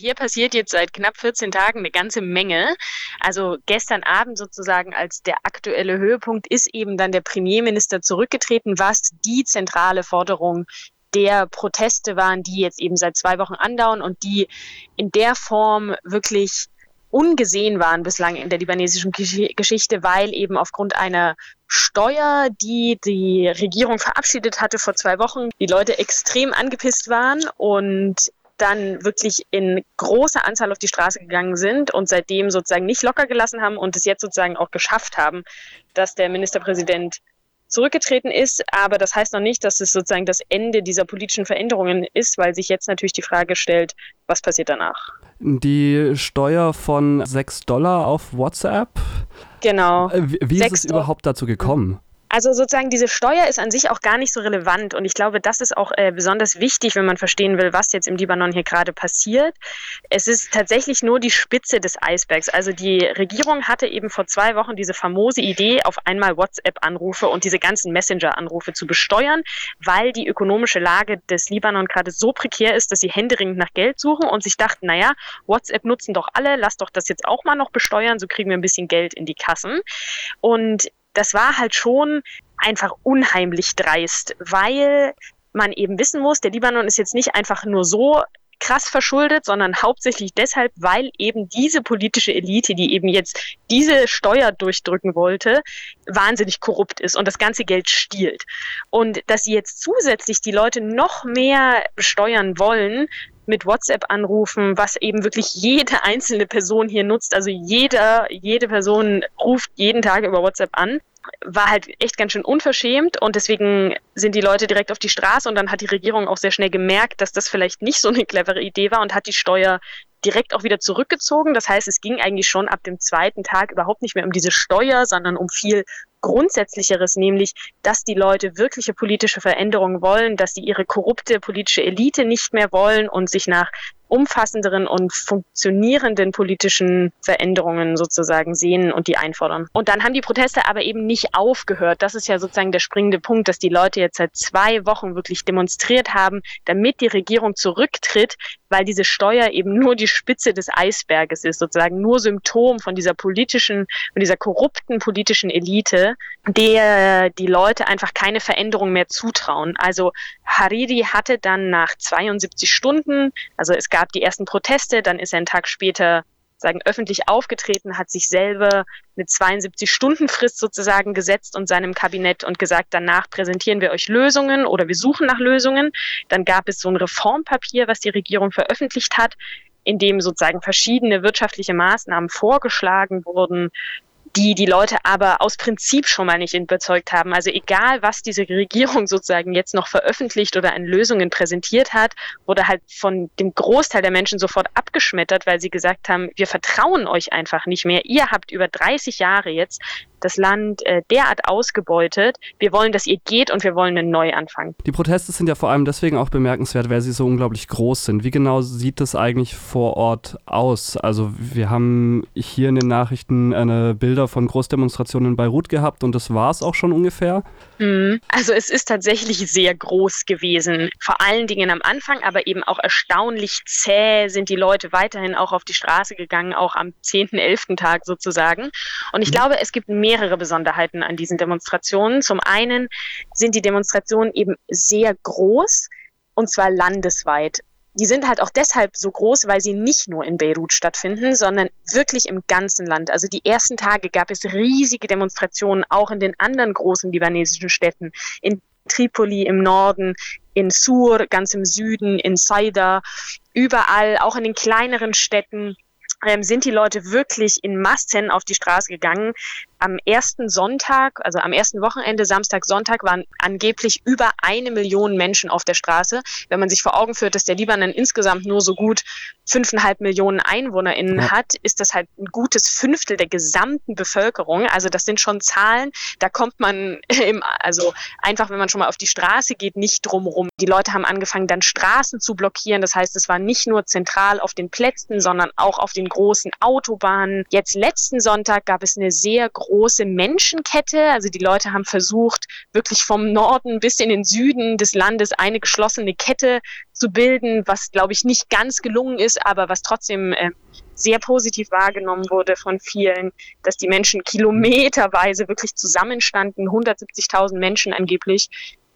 Hier passiert jetzt seit knapp 14 Tagen eine ganze Menge. Also gestern Abend sozusagen als der aktuelle Höhepunkt ist eben dann der Premierminister zurückgetreten, was die zentrale Forderung der Proteste waren, die jetzt eben seit zwei Wochen andauern und die in der Form wirklich ungesehen waren bislang in der libanesischen Geschichte, weil eben aufgrund einer Steuer, die die Regierung verabschiedet hatte vor zwei Wochen, die Leute extrem angepisst waren und dann wirklich in großer Anzahl auf die Straße gegangen sind und seitdem sozusagen nicht locker gelassen haben und es jetzt sozusagen auch geschafft haben, dass der Ministerpräsident zurückgetreten ist. Aber das heißt noch nicht, dass es sozusagen das Ende dieser politischen Veränderungen ist, weil sich jetzt natürlich die Frage stellt, was passiert danach? Die Steuer von 6 Dollar auf WhatsApp. Genau. Äh, wie ist es überhaupt dazu gekommen? Also sozusagen diese Steuer ist an sich auch gar nicht so relevant und ich glaube, das ist auch äh, besonders wichtig, wenn man verstehen will, was jetzt im Libanon hier gerade passiert. Es ist tatsächlich nur die Spitze des Eisbergs. Also die Regierung hatte eben vor zwei Wochen diese famose Idee, auf einmal WhatsApp-Anrufe und diese ganzen Messenger-Anrufe zu besteuern, weil die ökonomische Lage des Libanon gerade so prekär ist, dass sie händeringend nach Geld suchen und sich dachten, naja, WhatsApp nutzen doch alle, lass doch das jetzt auch mal noch besteuern, so kriegen wir ein bisschen Geld in die Kassen. Und das war halt schon einfach unheimlich dreist, weil man eben wissen muss, der Libanon ist jetzt nicht einfach nur so krass verschuldet, sondern hauptsächlich deshalb, weil eben diese politische Elite, die eben jetzt diese Steuer durchdrücken wollte, wahnsinnig korrupt ist und das ganze Geld stiehlt. Und dass sie jetzt zusätzlich die Leute noch mehr steuern wollen, mit WhatsApp-Anrufen, was eben wirklich jede einzelne Person hier nutzt. Also jeder, jede Person ruft jeden Tag über WhatsApp an war halt echt ganz schön unverschämt und deswegen sind die Leute direkt auf die Straße und dann hat die Regierung auch sehr schnell gemerkt, dass das vielleicht nicht so eine clevere Idee war und hat die Steuer direkt auch wieder zurückgezogen. Das heißt, es ging eigentlich schon ab dem zweiten Tag überhaupt nicht mehr um diese Steuer, sondern um viel Grundsätzlicheres, nämlich, dass die Leute wirkliche politische Veränderungen wollen, dass sie ihre korrupte politische Elite nicht mehr wollen und sich nach umfassenderen und funktionierenden politischen Veränderungen sozusagen sehen und die einfordern. Und dann haben die Proteste aber eben nicht aufgehört. Das ist ja sozusagen der springende Punkt, dass die Leute jetzt seit zwei Wochen wirklich demonstriert haben, damit die Regierung zurücktritt, weil diese Steuer eben nur die Spitze des Eisberges ist, sozusagen nur Symptom von dieser politischen, von dieser korrupten politischen Elite, der die Leute einfach keine Veränderung mehr zutrauen. Also Hariri hatte dann nach 72 Stunden, also es gab die ersten Proteste, dann ist er einen Tag später sagen, öffentlich aufgetreten, hat sich selber eine 72-Stunden-Frist sozusagen gesetzt und seinem Kabinett und gesagt, danach präsentieren wir euch Lösungen oder wir suchen nach Lösungen. Dann gab es so ein Reformpapier, was die Regierung veröffentlicht hat, in dem sozusagen verschiedene wirtschaftliche Maßnahmen vorgeschlagen wurden, die die Leute aber aus Prinzip schon mal nicht überzeugt haben. Also egal, was diese Regierung sozusagen jetzt noch veröffentlicht oder an Lösungen präsentiert hat, wurde halt von dem Großteil der Menschen sofort abgeschmettert, weil sie gesagt haben, wir vertrauen euch einfach nicht mehr. Ihr habt über 30 Jahre jetzt das Land äh, derart ausgebeutet. Wir wollen, dass ihr geht und wir wollen einen Neuanfang. Die Proteste sind ja vor allem deswegen auch bemerkenswert, weil sie so unglaublich groß sind. Wie genau sieht das eigentlich vor Ort aus? Also wir haben hier in den Nachrichten eine Bilder von Großdemonstrationen in Beirut gehabt und das war es auch schon ungefähr. Mhm. Also es ist tatsächlich sehr groß gewesen. Vor allen Dingen am Anfang, aber eben auch erstaunlich zäh sind die Leute weiterhin auch auf die Straße gegangen, auch am 10., 11. Tag sozusagen. Und ich mhm. glaube, es gibt mehr mehrere Besonderheiten an diesen Demonstrationen. Zum einen sind die Demonstrationen eben sehr groß und zwar landesweit. Die sind halt auch deshalb so groß, weil sie nicht nur in Beirut stattfinden, sondern wirklich im ganzen Land. Also die ersten Tage gab es riesige Demonstrationen auch in den anderen großen libanesischen Städten, in Tripoli im Norden, in Sur ganz im Süden, in Saida, überall, auch in den kleineren Städten ähm, sind die Leute wirklich in Massen auf die Straße gegangen. Am ersten Sonntag, also am ersten Wochenende, Samstag, Sonntag, waren angeblich über eine Million Menschen auf der Straße. Wenn man sich vor Augen führt, dass der Libanon insgesamt nur so gut fünfeinhalb Millionen EinwohnerInnen ja. hat, ist das halt ein gutes Fünftel der gesamten Bevölkerung. Also das sind schon Zahlen, da kommt man im, also einfach, wenn man schon mal auf die Straße geht, nicht drumrum. Die Leute haben angefangen, dann Straßen zu blockieren. Das heißt, es war nicht nur zentral auf den Plätzen, sondern auch auf den großen Autobahnen. Jetzt letzten Sonntag gab es eine sehr große Menschenkette. Also die Leute haben versucht, wirklich vom Norden bis in den Süden des Landes eine geschlossene Kette zu bilden, was, glaube ich, nicht ganz gelungen ist, aber was trotzdem äh, sehr positiv wahrgenommen wurde von vielen, dass die Menschen kilometerweise wirklich zusammenstanden, 170.000 Menschen angeblich.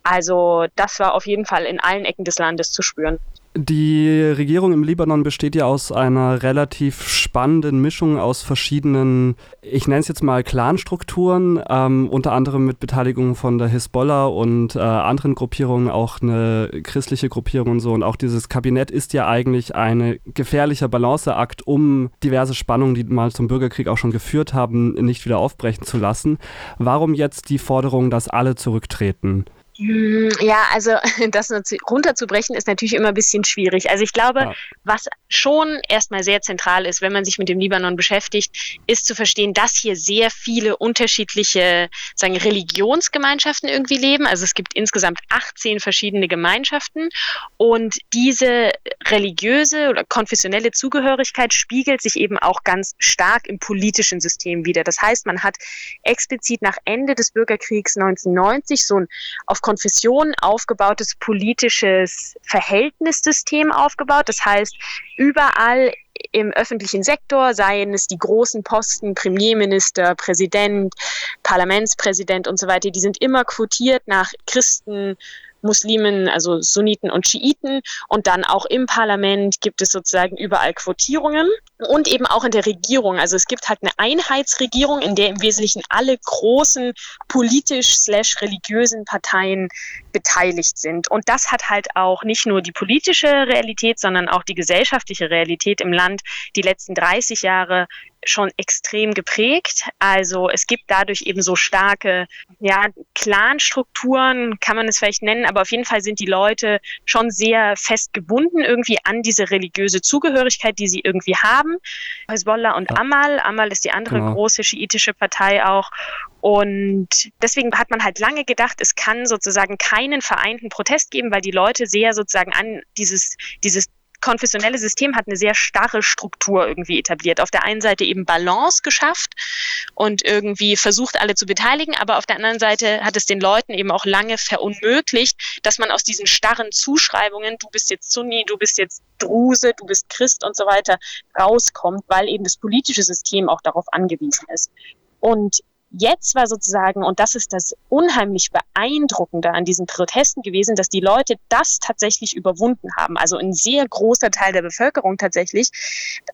Also das war auf jeden Fall in allen Ecken des Landes zu spüren. Die Regierung im Libanon besteht ja aus einer relativ spannenden Mischung aus verschiedenen, ich nenne es jetzt mal Clanstrukturen, ähm, unter anderem mit Beteiligung von der Hisbollah und äh, anderen Gruppierungen, auch eine christliche Gruppierung und so. Und auch dieses Kabinett ist ja eigentlich ein gefährlicher Balanceakt, um diverse Spannungen, die mal zum Bürgerkrieg auch schon geführt haben, nicht wieder aufbrechen zu lassen. Warum jetzt die Forderung, dass alle zurücktreten? Hm, ja, also das runterzubrechen ist natürlich immer ein bisschen schwierig. Also ich glaube, ja. was schon erstmal sehr zentral ist, wenn man sich mit dem Libanon beschäftigt, ist zu verstehen, dass hier sehr viele unterschiedliche sagen, Religionsgemeinschaften irgendwie leben. Also es gibt insgesamt 18 verschiedene Gemeinschaften und diese religiöse oder konfessionelle Zugehörigkeit spiegelt sich eben auch ganz stark im politischen System wieder. Das heißt, man hat explizit nach Ende des Bürgerkriegs 1990 so ein auf Konfession aufgebautes politisches Verhältnissystem aufgebaut. Das heißt, überall im öffentlichen Sektor, seien es die großen Posten, Premierminister, Präsident, Parlamentspräsident und so weiter, die sind immer quotiert nach Christen, Muslimen, also Sunniten und Schiiten. Und dann auch im Parlament gibt es sozusagen überall Quotierungen und eben auch in der Regierung. Also es gibt halt eine Einheitsregierung, in der im Wesentlichen alle großen politisch slash religiösen Parteien beteiligt sind. Und das hat halt auch nicht nur die politische Realität, sondern auch die gesellschaftliche Realität im Land die letzten 30 Jahre schon extrem geprägt. Also es gibt dadurch eben so starke ja, Clanstrukturen, kann man es vielleicht nennen, aber auf jeden Fall sind die Leute schon sehr fest gebunden irgendwie an diese religiöse Zugehörigkeit, die sie irgendwie haben. Hezbollah und Amal. Amal ist die andere genau. große schiitische Partei auch. Und deswegen hat man halt lange gedacht, es kann sozusagen keinen vereinten Protest geben, weil die Leute sehr sozusagen an dieses, dieses konfessionelle System hat eine sehr starre Struktur irgendwie etabliert. Auf der einen Seite eben Balance geschafft und irgendwie versucht, alle zu beteiligen, aber auf der anderen Seite hat es den Leuten eben auch lange verunmöglicht, dass man aus diesen starren Zuschreibungen, du bist jetzt Sunni, du bist jetzt Druse, du bist Christ und so weiter, rauskommt, weil eben das politische System auch darauf angewiesen ist. Und Jetzt war sozusagen, und das ist das unheimlich beeindruckende an diesen Protesten gewesen, dass die Leute das tatsächlich überwunden haben. Also ein sehr großer Teil der Bevölkerung tatsächlich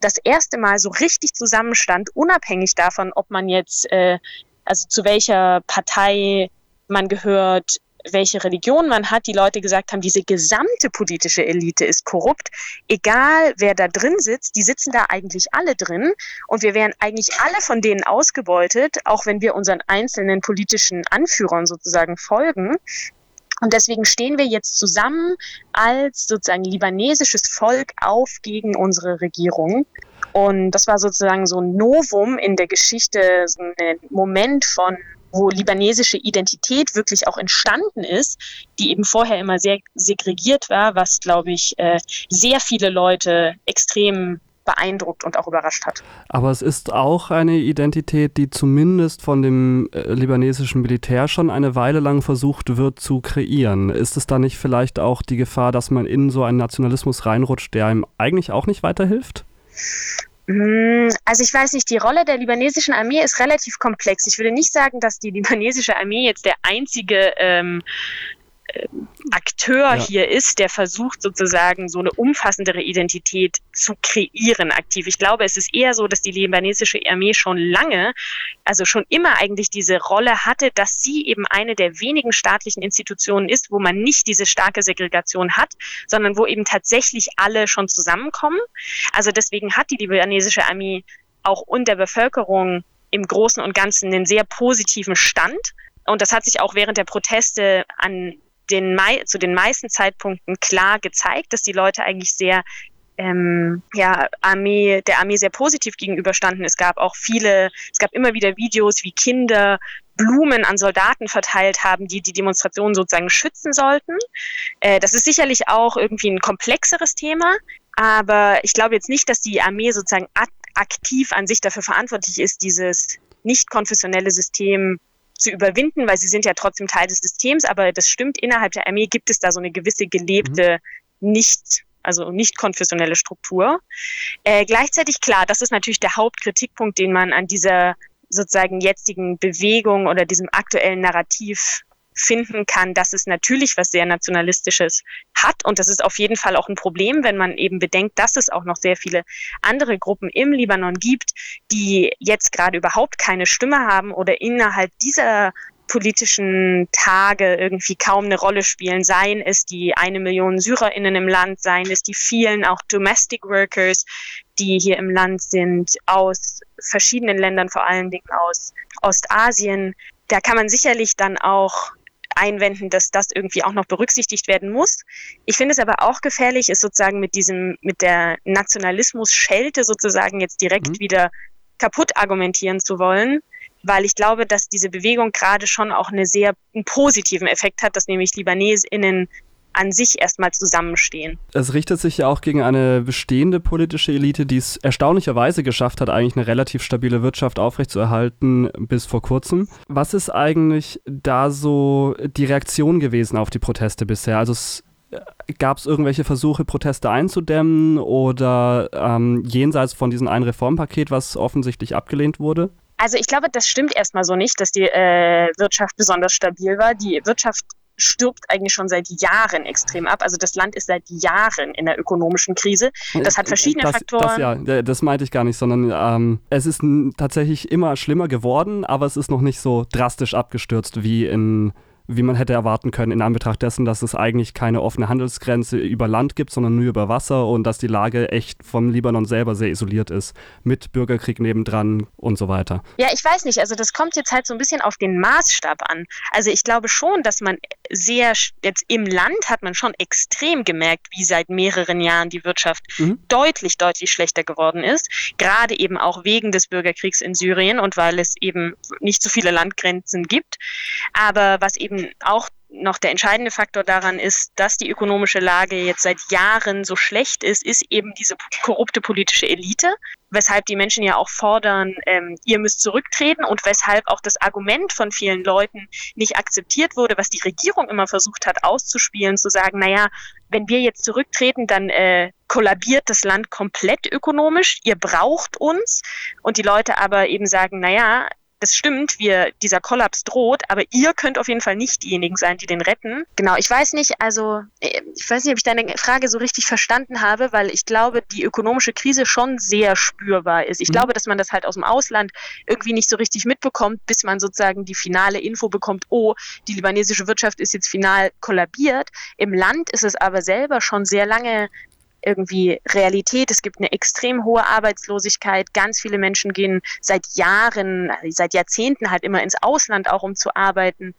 das erste Mal so richtig zusammenstand, unabhängig davon, ob man jetzt, äh, also zu welcher Partei man gehört, welche Religion man hat, die Leute gesagt haben, diese gesamte politische Elite ist korrupt. Egal, wer da drin sitzt, die sitzen da eigentlich alle drin und wir wären eigentlich alle von denen ausgebeutet, auch wenn wir unseren einzelnen politischen Anführern sozusagen folgen. Und deswegen stehen wir jetzt zusammen als sozusagen libanesisches Volk auf gegen unsere Regierung. Und das war sozusagen so ein Novum in der Geschichte, so ein Moment von wo libanesische Identität wirklich auch entstanden ist, die eben vorher immer sehr segregiert war, was, glaube ich, äh, sehr viele Leute extrem beeindruckt und auch überrascht hat. Aber es ist auch eine Identität, die zumindest von dem äh, libanesischen Militär schon eine Weile lang versucht wird zu kreieren. Ist es da nicht vielleicht auch die Gefahr, dass man in so einen Nationalismus reinrutscht, der einem eigentlich auch nicht weiterhilft? Hm, also ich weiß nicht, die Rolle der libanesischen Armee ist relativ komplex. Ich würde nicht sagen, dass die libanesische Armee jetzt der einzige ähm, Akteur ja. hier ist, der versucht sozusagen so eine umfassendere Identität zu kreieren aktiv. Ich glaube, es ist eher so, dass die libanesische Armee schon lange, also schon immer eigentlich diese Rolle hatte, dass sie eben eine der wenigen staatlichen Institutionen ist, wo man nicht diese starke Segregation hat, sondern wo eben tatsächlich alle schon zusammenkommen. Also deswegen hat die libanesische Armee auch unter Bevölkerung im Großen und Ganzen einen sehr positiven Stand. Und das hat sich auch während der Proteste an den zu den meisten Zeitpunkten klar gezeigt, dass die Leute eigentlich sehr ähm, ja, Armee, der Armee sehr positiv gegenüberstanden. Es gab auch viele, es gab immer wieder Videos, wie Kinder Blumen an Soldaten verteilt haben, die die Demonstration sozusagen schützen sollten. Äh, das ist sicherlich auch irgendwie ein komplexeres Thema, aber ich glaube jetzt nicht, dass die Armee sozusagen aktiv an sich dafür verantwortlich ist, dieses nicht konfessionelle System zu überwinden, weil sie sind ja trotzdem Teil des Systems, aber das stimmt, innerhalb der Armee gibt es da so eine gewisse gelebte, mhm. nicht, also nicht konfessionelle Struktur. Äh, gleichzeitig klar, das ist natürlich der Hauptkritikpunkt, den man an dieser sozusagen jetzigen Bewegung oder diesem aktuellen Narrativ finden kann, dass es natürlich was sehr Nationalistisches hat. Und das ist auf jeden Fall auch ein Problem, wenn man eben bedenkt, dass es auch noch sehr viele andere Gruppen im Libanon gibt, die jetzt gerade überhaupt keine Stimme haben oder innerhalb dieser politischen Tage irgendwie kaum eine Rolle spielen, seien es die eine Million SyrerInnen im Land, seien es die vielen auch Domestic Workers, die hier im Land sind, aus verschiedenen Ländern, vor allen Dingen aus Ostasien. Da kann man sicherlich dann auch einwenden, dass das irgendwie auch noch berücksichtigt werden muss. Ich finde es aber auch gefährlich, ist sozusagen mit diesem, mit der Nationalismus-Schelte sozusagen jetzt direkt mhm. wieder kaputt argumentieren zu wollen, weil ich glaube, dass diese Bewegung gerade schon auch eine sehr einen positiven Effekt hat, dass nämlich LibanesInnen an sich erstmal zusammenstehen. Es richtet sich ja auch gegen eine bestehende politische Elite, die es erstaunlicherweise geschafft hat, eigentlich eine relativ stabile Wirtschaft aufrechtzuerhalten bis vor kurzem. Was ist eigentlich da so die Reaktion gewesen auf die Proteste bisher? Also es Gab es irgendwelche Versuche, Proteste einzudämmen oder ähm, jenseits von diesem einen Reformpaket, was offensichtlich abgelehnt wurde? Also ich glaube, das stimmt erstmal so nicht, dass die äh, Wirtschaft besonders stabil war. Die Wirtschaft stirbt eigentlich schon seit Jahren extrem ab. Also das Land ist seit Jahren in der ökonomischen Krise. Das hat verschiedene das, Faktoren. Das, ja, das meinte ich gar nicht, sondern ähm, es ist tatsächlich immer schlimmer geworden, aber es ist noch nicht so drastisch abgestürzt wie in wie man hätte erwarten können, in Anbetracht dessen, dass es eigentlich keine offene Handelsgrenze über Land gibt, sondern nur über Wasser und dass die Lage echt vom Libanon selber sehr isoliert ist, mit Bürgerkrieg nebendran und so weiter. Ja, ich weiß nicht, also das kommt jetzt halt so ein bisschen auf den Maßstab an. Also ich glaube schon, dass man sehr, jetzt im Land hat man schon extrem gemerkt, wie seit mehreren Jahren die Wirtschaft mhm. deutlich, deutlich schlechter geworden ist, gerade eben auch wegen des Bürgerkriegs in Syrien und weil es eben nicht so viele Landgrenzen gibt. Aber was eben auch noch der entscheidende Faktor daran ist, dass die ökonomische Lage jetzt seit Jahren so schlecht ist, ist eben diese korrupte politische Elite, weshalb die Menschen ja auch fordern, ähm, ihr müsst zurücktreten und weshalb auch das Argument von vielen Leuten nicht akzeptiert wurde, was die Regierung immer versucht hat auszuspielen, zu sagen, naja, wenn wir jetzt zurücktreten, dann äh, kollabiert das Land komplett ökonomisch, ihr braucht uns. Und die Leute aber eben sagen, naja, das stimmt, wir, dieser Kollaps droht, aber ihr könnt auf jeden Fall nicht diejenigen sein, die den retten. Genau, ich weiß nicht, also äh, ich weiß nicht, ob ich deine Frage so richtig verstanden habe, weil ich glaube, die ökonomische Krise schon sehr spürbar ist. Ich mhm. glaube, dass man das halt aus dem Ausland irgendwie nicht so richtig mitbekommt, bis man sozusagen die finale Info bekommt, oh, die libanesische Wirtschaft ist jetzt final kollabiert. Im Land ist es aber selber schon sehr lange irgendwie Realität. Es gibt eine extrem hohe Arbeitslosigkeit. Ganz viele Menschen gehen seit Jahren, seit Jahrzehnten halt immer ins Ausland auch, um zu arbeiten.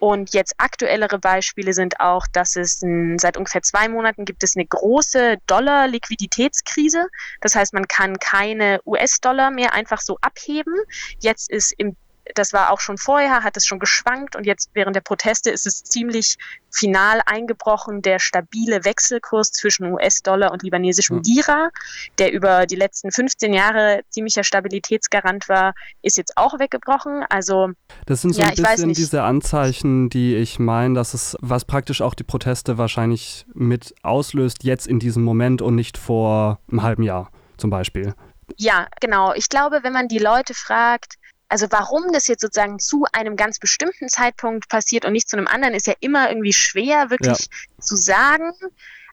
Und jetzt aktuellere Beispiele sind auch, dass es ein, seit ungefähr zwei Monaten gibt es eine große Dollar-Liquiditätskrise. Das heißt, man kann keine US-Dollar mehr einfach so abheben. Jetzt ist im das war auch schon vorher, hat es schon geschwankt und jetzt während der Proteste ist es ziemlich final eingebrochen. Der stabile Wechselkurs zwischen US-Dollar und libanesischem Dira, der über die letzten 15 Jahre ziemlicher Stabilitätsgarant war, ist jetzt auch weggebrochen. Also das sind so ja, ein bisschen diese Anzeichen, die ich meine, dass es, was praktisch auch die Proteste wahrscheinlich mit auslöst, jetzt in diesem Moment und nicht vor einem halben Jahr zum Beispiel. Ja, genau. Ich glaube, wenn man die Leute fragt, also warum das jetzt sozusagen zu einem ganz bestimmten Zeitpunkt passiert und nicht zu einem anderen, ist ja immer irgendwie schwer wirklich ja. zu sagen.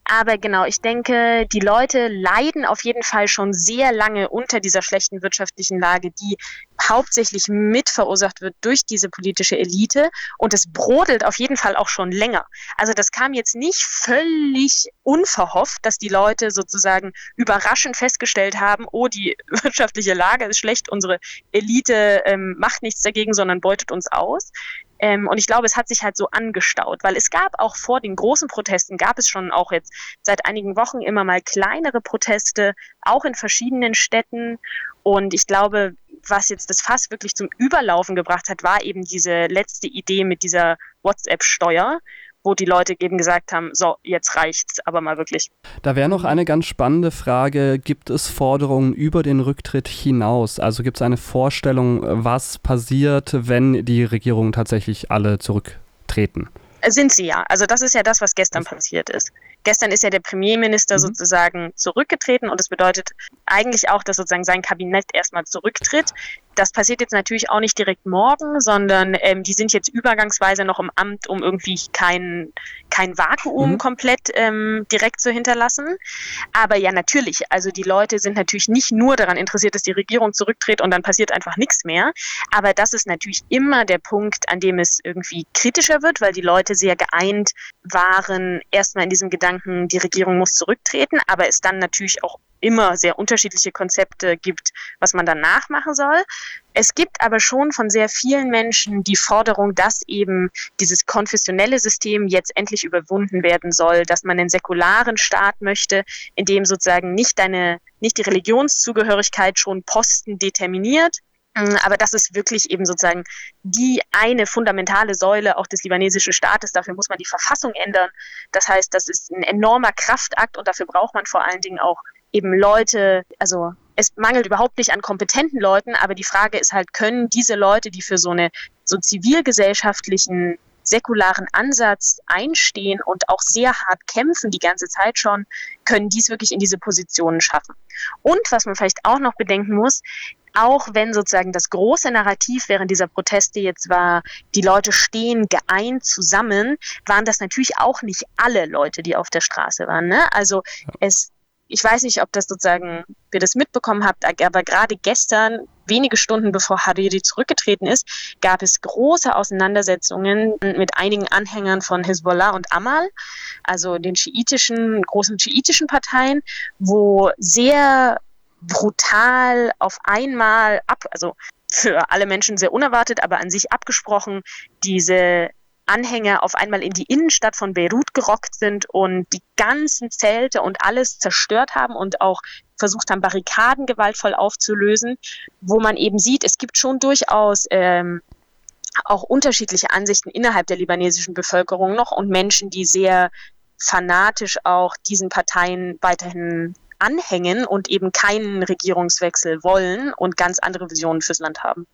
Aber genau, ich denke, die Leute leiden auf jeden Fall schon sehr lange unter dieser schlechten wirtschaftlichen Lage, die hauptsächlich mit verursacht wird durch diese politische Elite. Und es brodelt auf jeden Fall auch schon länger. Also das kam jetzt nicht völlig unverhofft, dass die Leute sozusagen überraschend festgestellt haben, oh, die wirtschaftliche Lage ist schlecht, unsere Elite ähm, macht nichts dagegen, sondern beutet uns aus. Ähm, und ich glaube, es hat sich halt so angestaut, weil es gab auch vor den großen Protesten, gab es schon auch jetzt seit einigen Wochen immer mal kleinere Proteste, auch in verschiedenen Städten. Und ich glaube, was jetzt das Fass wirklich zum Überlaufen gebracht hat, war eben diese letzte Idee mit dieser WhatsApp-Steuer, wo die Leute eben gesagt haben, so, jetzt reicht's aber mal wirklich. Da wäre noch eine ganz spannende Frage, gibt es Forderungen über den Rücktritt hinaus? Also gibt es eine Vorstellung, was passiert, wenn die Regierungen tatsächlich alle zurücktreten? Sind sie ja. Also das ist ja das, was gestern passiert ist. Gestern ist ja der Premierminister mhm. sozusagen zurückgetreten und das bedeutet eigentlich auch, dass sozusagen sein Kabinett erstmal zurücktritt. Das passiert jetzt natürlich auch nicht direkt morgen, sondern ähm, die sind jetzt übergangsweise noch im Amt, um irgendwie kein, kein Vakuum mhm. komplett ähm, direkt zu hinterlassen. Aber ja, natürlich, also die Leute sind natürlich nicht nur daran interessiert, dass die Regierung zurücktritt und dann passiert einfach nichts mehr. Aber das ist natürlich immer der Punkt, an dem es irgendwie kritischer wird, weil die Leute sehr geeint waren, erstmal in diesem Gedanken, die Regierung muss zurücktreten, aber es dann natürlich auch immer sehr unterschiedliche Konzepte gibt, was man danach machen soll. Es gibt aber schon von sehr vielen Menschen die Forderung, dass eben dieses konfessionelle System jetzt endlich überwunden werden soll, dass man einen säkularen Staat möchte, in dem sozusagen nicht deine, nicht die Religionszugehörigkeit schon Posten determiniert, Mm, aber das ist wirklich eben sozusagen die eine fundamentale Säule auch des libanesischen Staates. Dafür muss man die Verfassung ändern. Das heißt, das ist ein enormer Kraftakt und dafür braucht man vor allen Dingen auch eben Leute, also es mangelt überhaupt nicht an kompetenten Leuten, aber die Frage ist halt, können diese Leute, die für so eine so zivilgesellschaftlichen säkularen Ansatz einstehen und auch sehr hart kämpfen, die ganze Zeit schon, können dies wirklich in diese Positionen schaffen. Und was man vielleicht auch noch bedenken muss, auch wenn sozusagen das große Narrativ während dieser Proteste jetzt war, die Leute stehen geeint zusammen, waren das natürlich auch nicht alle Leute, die auf der Straße waren. Ne? Also es, ich weiß nicht, ob das sozusagen, ihr das mitbekommen habt, aber gerade gestern, wenige Stunden bevor Hariri zurückgetreten ist, gab es große Auseinandersetzungen mit einigen Anhängern von Hezbollah und Amal, also den schiitischen, großen schiitischen Parteien, wo sehr brutal auf einmal ab, also für alle Menschen sehr unerwartet, aber an sich abgesprochen, diese Anhänger auf einmal in die Innenstadt von Beirut gerockt sind und die ganzen Zelte und alles zerstört haben und auch versucht haben, Barrikaden gewaltvoll aufzulösen, wo man eben sieht, es gibt schon durchaus ähm, auch unterschiedliche Ansichten innerhalb der libanesischen Bevölkerung noch und Menschen, die sehr fanatisch auch diesen Parteien weiterhin anhängen und eben keinen Regierungswechsel wollen und ganz andere Visionen fürs Land haben.